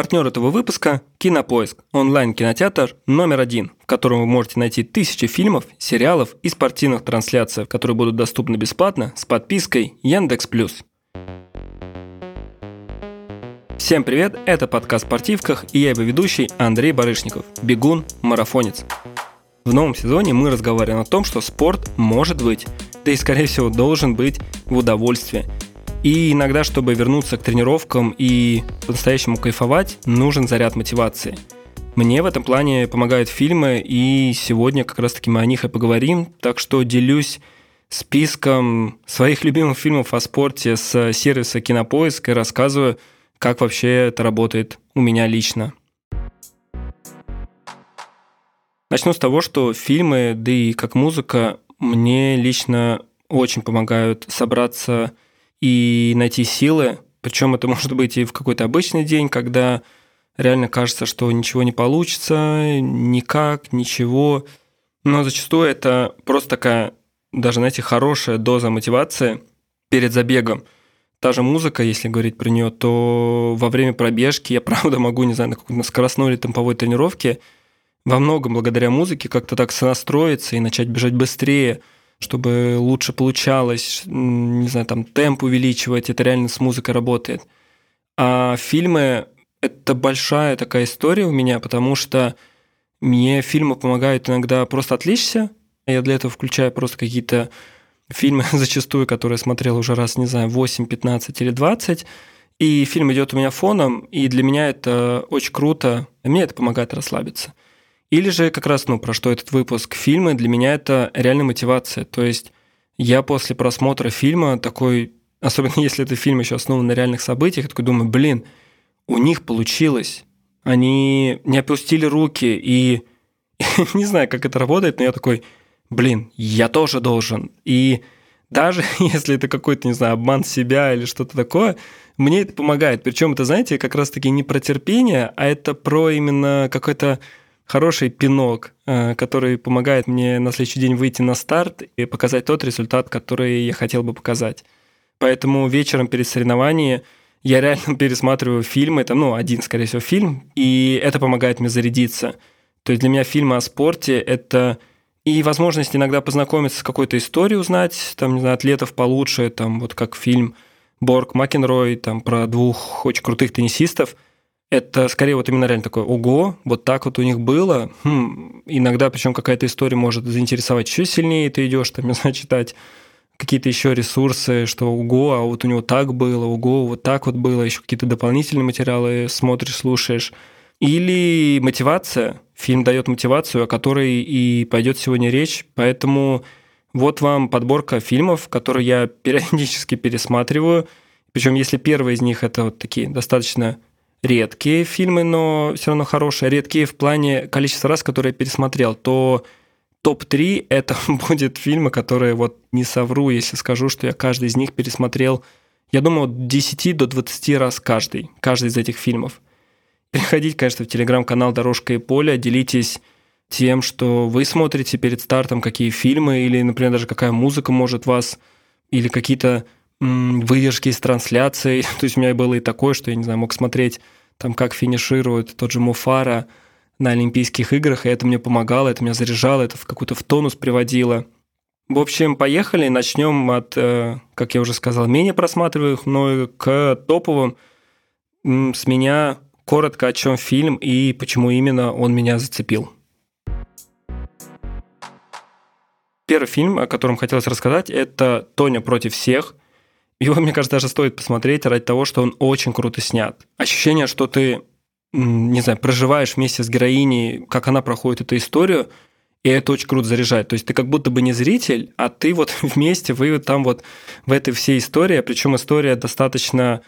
Партнер этого выпуска – Кинопоиск, онлайн-кинотеатр номер один, в котором вы можете найти тысячи фильмов, сериалов и спортивных трансляций, которые будут доступны бесплатно с подпиской Яндекс+. Всем привет, это подкаст «Спортивках» и я его ведущий Андрей Барышников, бегун, марафонец. В новом сезоне мы разговариваем о том, что спорт может быть, да и скорее всего должен быть в удовольствие – и иногда, чтобы вернуться к тренировкам и по-настоящему кайфовать, нужен заряд мотивации. Мне в этом плане помогают фильмы, и сегодня как раз-таки мы о них и поговорим, так что делюсь списком своих любимых фильмов о спорте с сервиса Кинопоиск и рассказываю, как вообще это работает у меня лично. Начну с того, что фильмы, да и как музыка, мне лично очень помогают собраться и найти силы. Причем это может быть и в какой-то обычный день, когда реально кажется, что ничего не получится, никак, ничего. Но зачастую это просто такая, даже, знаете, хорошая доза мотивации перед забегом. Та же музыка, если говорить про нее, то во время пробежки я, правда, могу, не знаю, на какой-то скоростной или темповой тренировке во многом благодаря музыке как-то так сонастроиться и начать бежать быстрее – чтобы лучше получалось, не знаю, там темп увеличивать, это реально с музыкой работает. А фильмы – это большая такая история у меня, потому что мне фильмы помогают иногда просто отвлечься. Я для этого включаю просто какие-то фильмы, зачастую, которые смотрел уже раз, не знаю, 8, 15 или 20, и фильм идет у меня фоном, и для меня это очень круто, мне это помогает расслабиться. Или же как раз, ну, про что этот выпуск, фильмы для меня это реальная мотивация. То есть я после просмотра фильма такой, особенно если это фильм еще основан на реальных событиях, я такой думаю, блин, у них получилось. Они не опустили руки, и не знаю, как это работает, но я такой, блин, я тоже должен. И даже если это какой-то, не знаю, обман себя или что-то такое, мне это помогает. Причем это, знаете, как раз-таки не про терпение, а это про именно какой-то хороший пинок, э, который помогает мне на следующий день выйти на старт и показать тот результат, который я хотел бы показать. Поэтому вечером перед соревнованием я реально пересматриваю фильмы, это, ну, один, скорее всего, фильм, и это помогает мне зарядиться. То есть для меня фильмы о спорте – это и возможность иногда познакомиться с какой-то историей, узнать, там, не знаю, атлетов получше, там, вот как фильм Борг Макенрой, там, про двух очень крутых теннисистов – это скорее вот именно реально такое, ого, вот так вот у них было. Хм, иногда, причем какая-то история может заинтересовать еще сильнее, ты идешь там, не знаю, читать какие-то еще ресурсы, что ого, а вот у него так было, ого, вот так вот было, еще какие-то дополнительные материалы смотришь, слушаешь. Или мотивация. Фильм дает мотивацию, о которой и пойдет сегодня речь. Поэтому вот вам подборка фильмов, которые я периодически пересматриваю. Причем, если первый из них это вот такие достаточно редкие фильмы, но все равно хорошие. Редкие в плане количества раз, которые я пересмотрел, то топ-3 это будет фильмы, которые вот не совру, если скажу, что я каждый из них пересмотрел, я думаю, от 10 до 20 раз каждый, каждый из этих фильмов. Переходите, конечно, в телеграм-канал «Дорожка и поле», делитесь тем, что вы смотрите перед стартом, какие фильмы, или, например, даже какая музыка может вас, или какие-то выдержки из трансляций. То есть у меня было и такое, что я, не знаю, мог смотреть там, как финиширует тот же Муфара на Олимпийских играх, и это мне помогало, это меня заряжало, это в какой-то в тонус приводило. В общем, поехали, начнем от, э, как я уже сказал, менее просматриваемых но к топовым. С меня коротко о чем фильм и почему именно он меня зацепил. Первый фильм, о котором хотелось рассказать, это «Тоня против всех», его, мне кажется, даже стоит посмотреть ради того, что он очень круто снят. Ощущение, что ты, не знаю, проживаешь вместе с героиней, как она проходит эту историю, и это очень круто заряжает. То есть ты как будто бы не зритель, а ты вот вместе, вы там вот в этой всей истории, причем история достаточно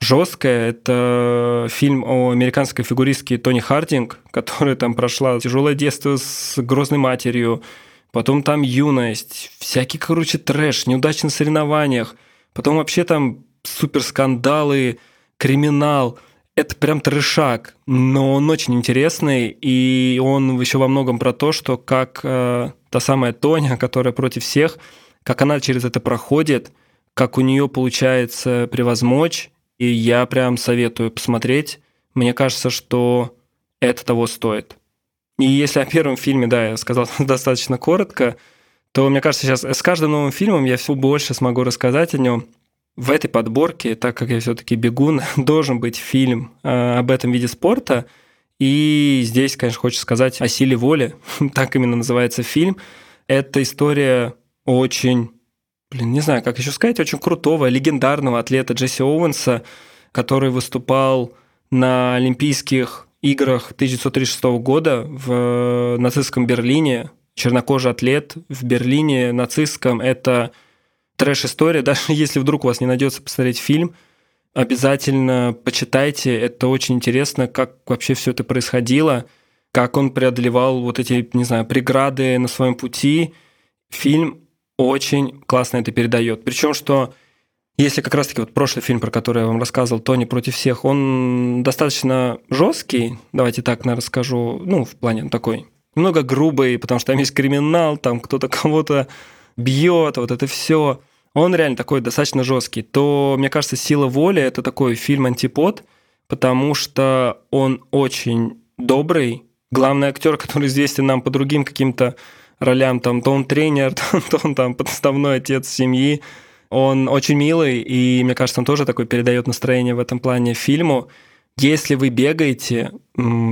жесткая. Это фильм о американской фигуристке Тони Хардинг, которая там прошла тяжелое детство с грозной матерью, потом там юность, всякий, короче, трэш, неудачи на соревнованиях – Потом вообще там супер скандалы, криминал. Это прям трешак, но он очень интересный, и он еще во многом про то, что как э, та самая Тоня, которая против всех, как она через это проходит, как у нее получается превозмочь, и я прям советую посмотреть. мне кажется, что это того стоит. И если о первом фильме, да, я сказал достаточно коротко, то, мне кажется, сейчас с каждым новым фильмом я все больше смогу рассказать о нем. В этой подборке, так как я все-таки бегун, должен быть фильм э, об этом виде спорта. И здесь, конечно, хочется сказать о силе воли. так именно называется фильм. Это история очень, блин, не знаю, как еще сказать, очень крутого, легендарного атлета Джесси Оуэнса, который выступал на Олимпийских играх 1936 года в нацистском Берлине. Чернокожий атлет в Берлине нацистском – это трэш-история. Даже если вдруг у вас не найдется посмотреть фильм, обязательно почитайте. Это очень интересно, как вообще все это происходило, как он преодолевал вот эти, не знаю, преграды на своем пути. Фильм очень классно это передает. Причем, что если как раз-таки вот прошлый фильм, про который я вам рассказывал, «Тони против всех», он достаточно жесткий, давайте так, наверное, скажу, ну, в плане такой, немного грубый, потому что там есть криминал, там кто-то кого-то бьет, вот это все. Он реально такой достаточно жесткий. То, мне кажется, «Сила воли» — это такой фильм-антипод, потому что он очень добрый. Главный актер, который известен нам по другим каким-то ролям, там, то он тренер, то он там подставной отец семьи, он очень милый, и мне кажется, он тоже такой передает настроение в этом плане фильму. Если вы бегаете,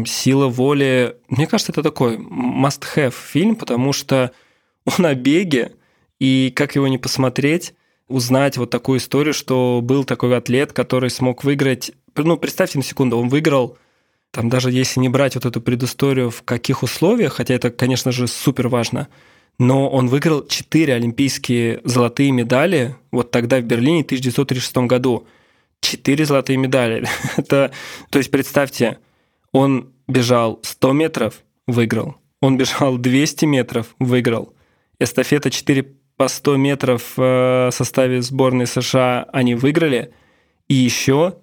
сила воли, мне кажется, это такой must-have фильм, потому что он о беге, и как его не посмотреть, узнать вот такую историю, что был такой атлет, который смог выиграть, ну, представьте на секунду, он выиграл, там даже если не брать вот эту предысторию, в каких условиях, хотя это, конечно же, супер важно – но он выиграл 4 олимпийские золотые медали вот тогда в Берлине в 1936 году. 4 золотые медали. Это, то есть представьте, он бежал 100 метров, выиграл. Он бежал 200 метров, выиграл. Эстафета 4 по 100 метров в составе сборной США они выиграли. И еще,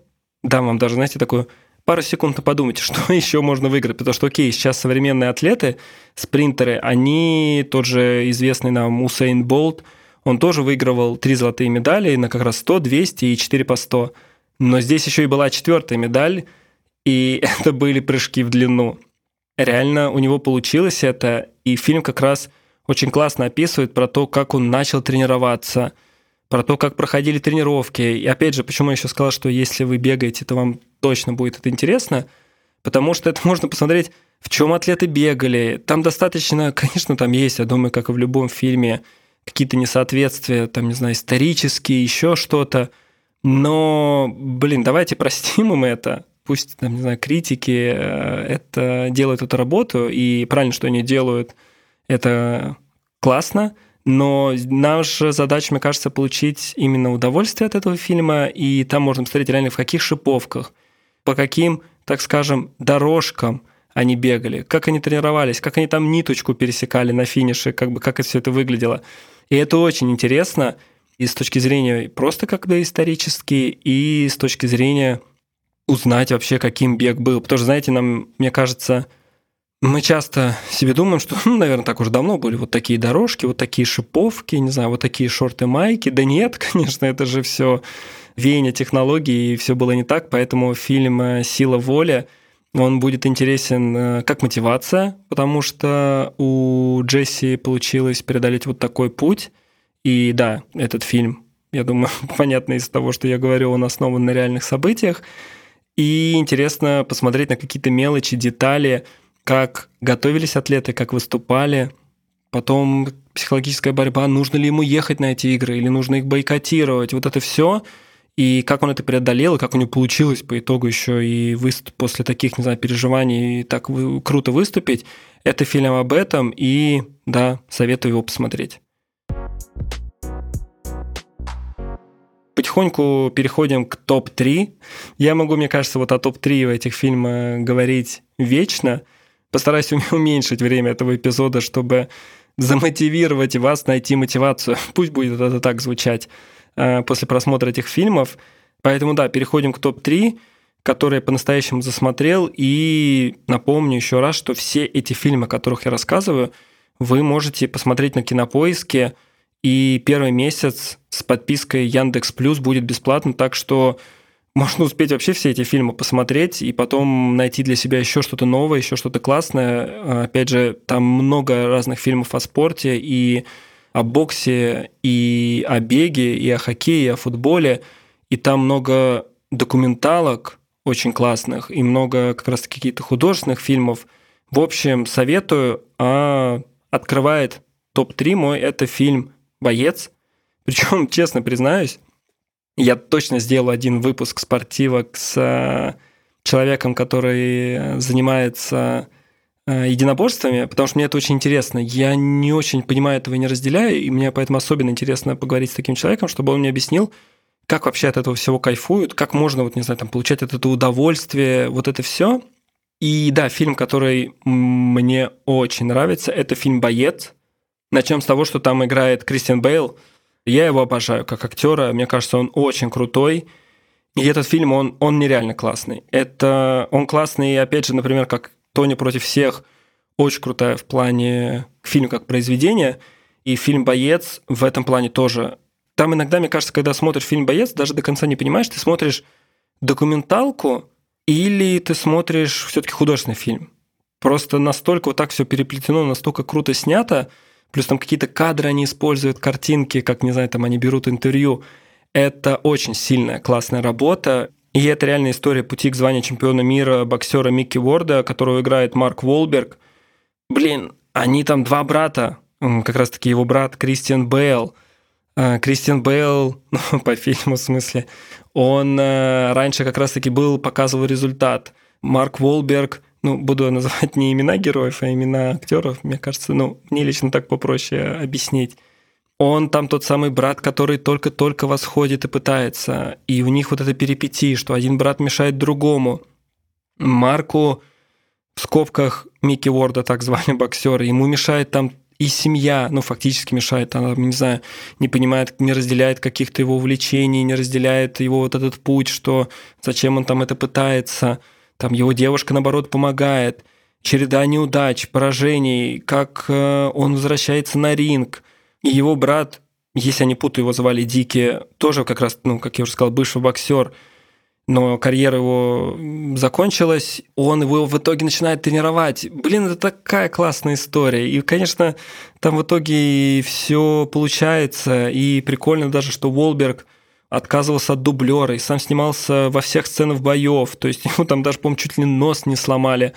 дам вам даже, знаете, такую пару секунд подумайте, что еще можно выиграть, потому что, окей, сейчас современные атлеты, спринтеры, они, тот же известный нам Усейн Болт, он тоже выигрывал три золотые медали на как раз 100, 200 и 4 по 100. Но здесь еще и была четвертая медаль, и это были прыжки в длину. Реально у него получилось это, и фильм как раз очень классно описывает про то, как он начал тренироваться – про то, как проходили тренировки. И опять же, почему я еще сказал, что если вы бегаете, то вам точно будет это интересно, потому что это можно посмотреть, в чем атлеты бегали. Там достаточно, конечно, там есть, я думаю, как и в любом фильме, какие-то несоответствия, там, не знаю, исторические, еще что-то. Но, блин, давайте простим им это. Пусть, там, не знаю, критики э, это делают эту работу, и правильно, что они делают, это классно – но наша задача, мне кажется, получить именно удовольствие от этого фильма, и там можно посмотреть реально в каких шиповках, по каким, так скажем, дорожкам они бегали, как они тренировались, как они там ниточку пересекали на финише, как бы как это все это выглядело. И это очень интересно и с точки зрения просто как бы исторически, и с точки зрения узнать вообще, каким бег был. Потому что, знаете, нам, мне кажется, мы часто себе думаем, что, ну, наверное, так уже давно были вот такие дорожки, вот такие шиповки, не знаю, вот такие шорты-майки. Да нет, конечно, это же все веяние технологий, и все было не так, поэтому фильм «Сила воли» он будет интересен э, как мотивация, потому что у Джесси получилось преодолеть вот такой путь. И да, этот фильм, я думаю, понятно из того, что я говорю, он основан на реальных событиях. И интересно посмотреть на какие-то мелочи, детали, как готовились атлеты, как выступали, потом психологическая борьба, нужно ли ему ехать на эти игры или нужно их бойкотировать, вот это все, и как он это преодолел, и как у него получилось по итогу еще и выступ, после таких, не знаю, переживаний так вы, круто выступить, это фильм об этом, и да, советую его посмотреть. Потихоньку переходим к топ-3. Я могу, мне кажется, вот о топ-3 в этих фильмах говорить вечно – Постараюсь уменьшить время этого эпизода, чтобы замотивировать вас найти мотивацию. Пусть будет это так звучать после просмотра этих фильмов. Поэтому да, переходим к топ-3, которые я по-настоящему засмотрел. И напомню еще раз, что все эти фильмы, о которых я рассказываю, вы можете посмотреть на Кинопоиске. И первый месяц с подпиской Яндекс Плюс будет бесплатно, так что можно успеть вообще все эти фильмы посмотреть и потом найти для себя еще что-то новое, еще что-то классное. Опять же, там много разных фильмов о спорте и о боксе, и о беге, и о хоккее, и о футболе. И там много документалок очень классных, и много как раз каких-то художественных фильмов. В общем, советую, а открывает топ-3 мой, это фильм «Боец». Причем, честно признаюсь, я точно сделал один выпуск спортивок с э, человеком, который занимается э, единоборствами, потому что мне это очень интересно. Я не очень понимаю этого и не разделяю, и мне поэтому особенно интересно поговорить с таким человеком, чтобы он мне объяснил, как вообще от этого всего кайфуют, как можно, вот, не знаю, там, получать от этого удовольствие, вот это все. И да, фильм, который мне очень нравится, это фильм «Боец». Начнем с того, что там играет Кристиан Бейл – я его обожаю как актера. Мне кажется, он очень крутой. И этот фильм, он, он нереально классный. Это он классный, опять же, например, как Тони против всех, очень крутая в плане фильм как произведение. И фильм «Боец» в этом плане тоже. Там иногда, мне кажется, когда смотришь фильм «Боец», даже до конца не понимаешь, ты смотришь документалку или ты смотришь все-таки художественный фильм. Просто настолько вот так все переплетено, настолько круто снято, плюс там какие-то кадры они используют, картинки, как, не знаю, там они берут интервью. Это очень сильная, классная работа. И это реальная история пути к званию чемпиона мира боксера Микки Уорда, которого играет Марк Волберг. Блин, они там два брата, как раз-таки его брат Кристиан Бейл. А, Кристиан Бейл, ну, по фильму в смысле, он э, раньше как раз-таки был, показывал результат. Марк Волберг ну, буду называть не имена героев, а имена актеров, мне кажется, ну, мне лично так попроще объяснить. Он там тот самый брат, который только-только восходит и пытается. И у них вот это перипетии, что один брат мешает другому. Марку в скобках Микки Уорда, так звали боксера, ему мешает там и семья, ну, фактически мешает, она, не знаю, не понимает, не разделяет каких-то его увлечений, не разделяет его вот этот путь, что зачем он там это пытается – там его девушка, наоборот, помогает. Череда неудач, поражений, как э, он возвращается на ринг. И его брат, если я не путаю, его звали Дики, тоже как раз, ну, как я уже сказал, бывший боксер, но карьера его закончилась, он его в итоге начинает тренировать. Блин, это такая классная история. И, конечно, там в итоге все получается, и прикольно даже, что Волберг – отказывался от дублера и сам снимался во всех сценах боев. То есть ему там даже, по-моему, чуть ли нос не сломали.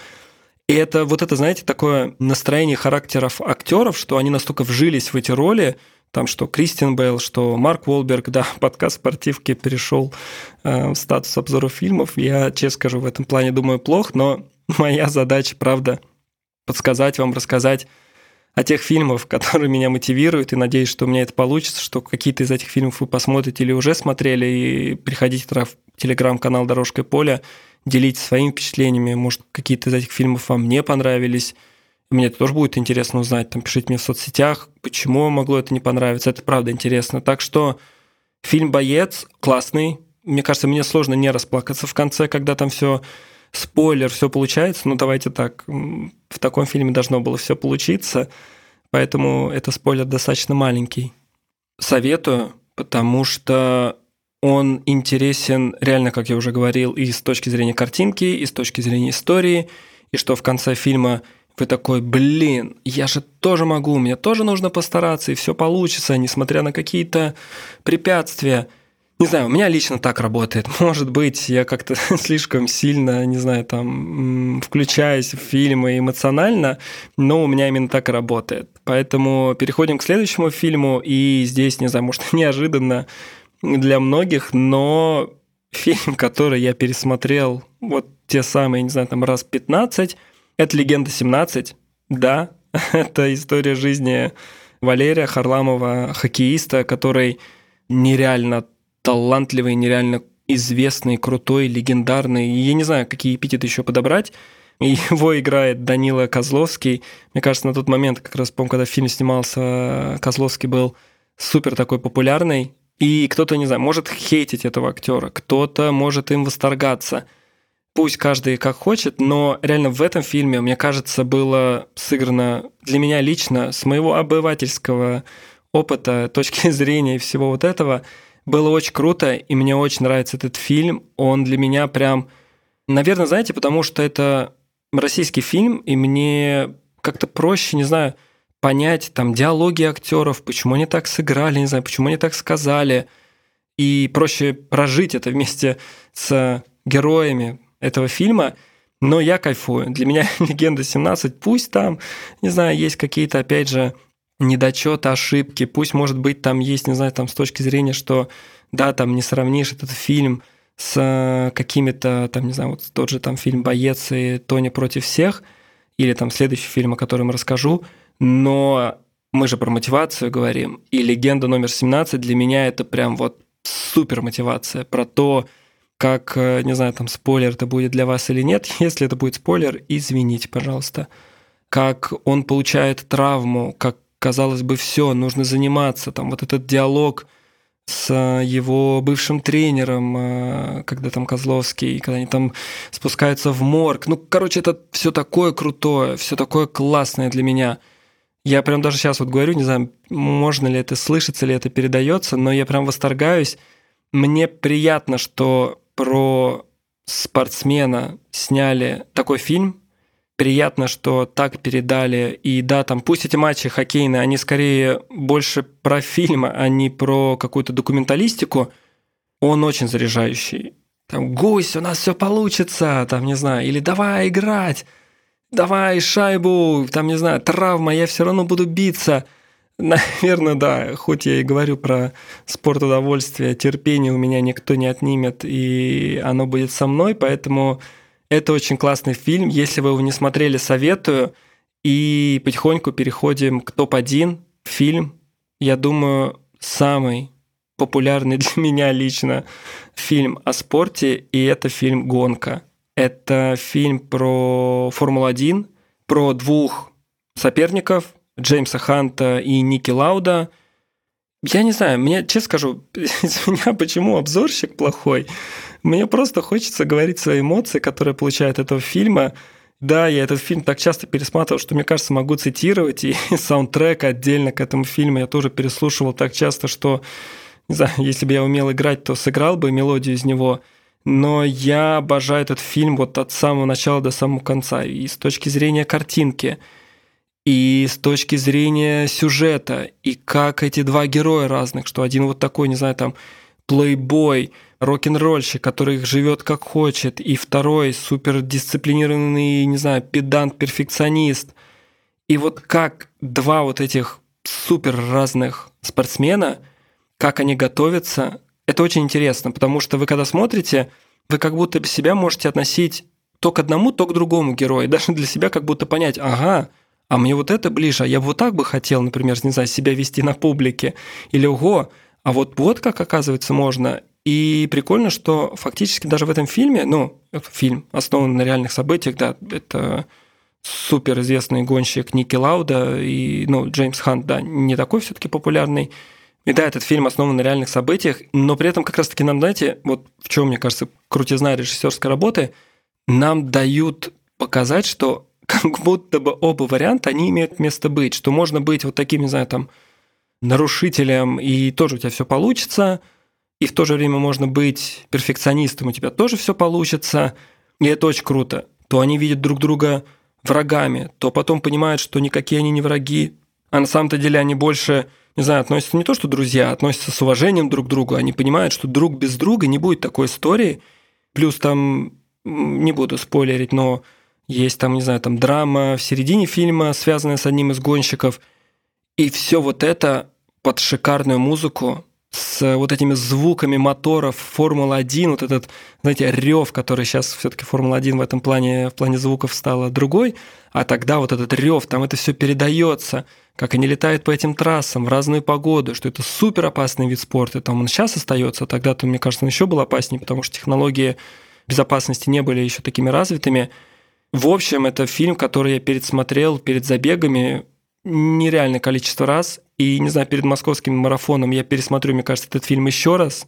И это вот это, знаете, такое настроение характеров актеров, что они настолько вжились в эти роли, там что Кристиан Бейл, что Марк Уолберг, да, подкаст спортивки перешел э, в статус обзора фильмов. Я, честно скажу, в этом плане думаю плохо, но моя задача, правда, подсказать вам, рассказать о тех фильмах, которые меня мотивируют, и надеюсь, что у меня это получится, что какие-то из этих фильмов вы посмотрите или уже смотрели, и приходите в телеграм-канал «Дорожка и поле», делитесь своими впечатлениями, может, какие-то из этих фильмов вам не понравились, мне это тоже будет интересно узнать, там пишите мне в соцсетях, почему могло это не понравиться, это правда интересно. Так что фильм «Боец» классный, мне кажется, мне сложно не расплакаться в конце, когда там все спойлер, все получается, но давайте так, в таком фильме должно было все получиться, поэтому это спойлер достаточно маленький. Советую, потому что он интересен реально, как я уже говорил, и с точки зрения картинки, и с точки зрения истории, и что в конце фильма вы такой, блин, я же тоже могу, мне тоже нужно постараться, и все получится, несмотря на какие-то препятствия – не знаю, у меня лично так работает. Может быть, я как-то слишком сильно, не знаю, там, включаюсь в фильмы эмоционально, но у меня именно так и работает. Поэтому переходим к следующему фильму, и здесь, не знаю, может, неожиданно для многих, но фильм, который я пересмотрел вот те самые, не знаю, там раз 15, это «Легенда 17». Да, это история жизни Валерия Харламова, хоккеиста, который нереально талантливый, нереально известный, крутой, легендарный. Я не знаю, какие эпитеты еще подобрать. Его играет Данила Козловский. Мне кажется, на тот момент, как раз, помню, когда фильм снимался, Козловский был супер такой популярный. И кто-то, не знаю, может хейтить этого актера, кто-то может им восторгаться. Пусть каждый как хочет, но реально в этом фильме, мне кажется, было сыграно для меня лично, с моего обывательского опыта, точки зрения и всего вот этого – было очень круто, и мне очень нравится этот фильм. Он для меня прям, наверное, знаете, потому что это российский фильм, и мне как-то проще, не знаю, понять там диалоги актеров, почему они так сыграли, не знаю, почему они так сказали, и проще прожить это вместе с героями этого фильма. Но я кайфую. Для меня «Легенда 17», пусть там, не знаю, есть какие-то, опять же, недочеты, ошибки, пусть, может быть, там есть, не знаю, там с точки зрения, что, да, там не сравнишь этот фильм с какими-то, там, не знаю, вот тот же там фильм «Боец» и «Тони против всех», или там следующий фильм, о котором расскажу, но мы же про мотивацию говорим, и «Легенда номер 17» для меня это прям вот супер мотивация про то, как, э, не знаю, там спойлер это будет для вас или нет. Если это будет спойлер, извините, пожалуйста. Как он получает травму, как, казалось бы, все, нужно заниматься. Там вот этот диалог с его бывшим тренером, э, когда там Козловский, когда они там спускаются в морг. Ну, короче, это все такое крутое, все такое классное для меня – я прям даже сейчас вот говорю, не знаю, можно ли это слышится ли это передается, но я прям восторгаюсь. Мне приятно, что про спортсмена сняли такой фильм. Приятно, что так передали. И да, там пусть эти матчи хоккейные, они скорее больше про фильм, а не про какую-то документалистику. Он очень заряжающий. Там, гусь, у нас все получится, там, не знаю, или давай играть давай шайбу, там, не знаю, травма, я все равно буду биться. Наверное, да, хоть я и говорю про спорт удовольствия, терпение у меня никто не отнимет, и оно будет со мной, поэтому это очень классный фильм. Если вы его не смотрели, советую. И потихоньку переходим к топ-1. Фильм, я думаю, самый популярный для меня лично фильм о спорте, и это фильм «Гонка». Это фильм про Формулу-1, про двух соперников, Джеймса Ханта и Ники Лауда. Я не знаю, мне, честно скажу, из меня почему обзорщик плохой. Мне просто хочется говорить свои эмоции, которые получают этого фильма. Да, я этот фильм так часто пересматривал, что, мне кажется, могу цитировать, и саундтрек отдельно к этому фильму я тоже переслушивал так часто, что, не знаю, если бы я умел играть, то сыграл бы мелодию из него – но я обожаю этот фильм вот от самого начала до самого конца. И с точки зрения картинки, и с точки зрения сюжета, и как эти два героя разных, что один вот такой, не знаю, там, плейбой, рок-н-ролльщик, который живет как хочет, и второй супер дисциплинированный, не знаю, педант, перфекционист. И вот как два вот этих супер разных спортсмена, как они готовятся, это очень интересно, потому что вы когда смотрите, вы как будто себя можете относить то к одному, то к другому герою. Даже для себя как будто понять, ага, а мне вот это ближе, а я вот так бы хотел, например, не знаю, себя вести на публике. Или ого, а вот вот как оказывается можно. И прикольно, что фактически даже в этом фильме, ну, фильм основан на реальных событиях, да, это супер известный гонщик Ники Лауда и, ну, Джеймс Хант, да, не такой все таки популярный, и да, этот фильм основан на реальных событиях, но при этом как раз-таки нам, знаете, вот в чем, мне кажется, крутизна режиссерской работы, нам дают показать, что как будто бы оба варианта, они имеют место быть, что можно быть вот таким, не знаю, там, нарушителем, и тоже у тебя все получится, и в то же время можно быть перфекционистом, у тебя тоже все получится, и это очень круто. То они видят друг друга врагами, то потом понимают, что никакие они не враги, а на самом-то деле они больше не знаю, относятся не то, что друзья, а относятся с уважением друг к другу. Они понимают, что друг без друга не будет такой истории. Плюс там, не буду спойлерить, но есть там, не знаю, там драма в середине фильма, связанная с одним из гонщиков. И все вот это под шикарную музыку, с вот этими звуками моторов Формула-1, вот этот, знаете, рев, который сейчас все-таки Формула-1 в этом плане, в плане звуков стала другой, а тогда вот этот рев, там это все передается, как они летают по этим трассам в разную погоду, что это супер опасный вид спорта, там он сейчас остается, тогда-то, мне кажется, он еще был опаснее, потому что технологии безопасности не были еще такими развитыми. В общем, это фильм, который я пересмотрел перед забегами нереальное количество раз, и, не знаю, перед московским марафоном я пересмотрю, мне кажется, этот фильм еще раз.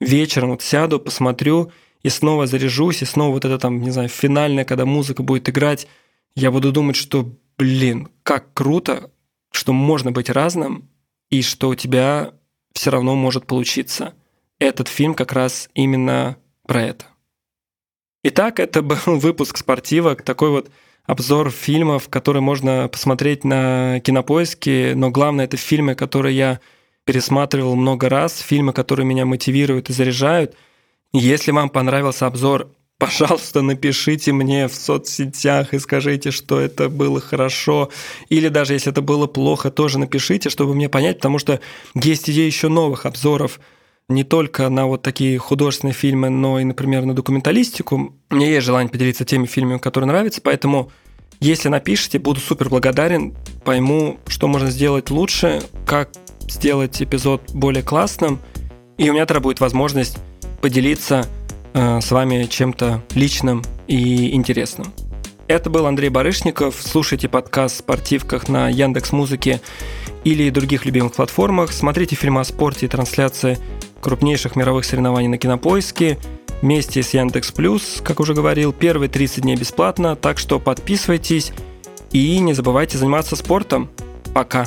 Вечером вот сяду, посмотрю, и снова заряжусь, и снова вот это там, не знаю, финальное, когда музыка будет играть, я буду думать, что, блин, как круто, что можно быть разным, и что у тебя все равно может получиться. Этот фильм как раз именно про это. Итак, это был выпуск спортивок, такой вот обзор фильмов, которые можно посмотреть на кинопоиске, но главное это фильмы, которые я пересматривал много раз, фильмы, которые меня мотивируют и заряжают. Если вам понравился обзор, пожалуйста, напишите мне в соцсетях и скажите, что это было хорошо. Или даже если это было плохо, тоже напишите, чтобы мне понять, потому что есть идеи еще новых обзоров не только на вот такие художественные фильмы, но и, например, на документалистику. Мне есть желание поделиться теми фильмами, которые нравятся, поэтому если напишите, буду супер благодарен, пойму, что можно сделать лучше, как сделать эпизод более классным, и у меня тогда будет возможность поделиться э, с вами чем-то личным и интересным. Это был Андрей Барышников. Слушайте подкаст в спортивках на Яндекс Музыке или других любимых платформах. Смотрите фильмы о спорте и трансляции крупнейших мировых соревнований на Кинопоиске вместе с Яндекс Плюс, как уже говорил, первые 30 дней бесплатно, так что подписывайтесь и не забывайте заниматься спортом. Пока!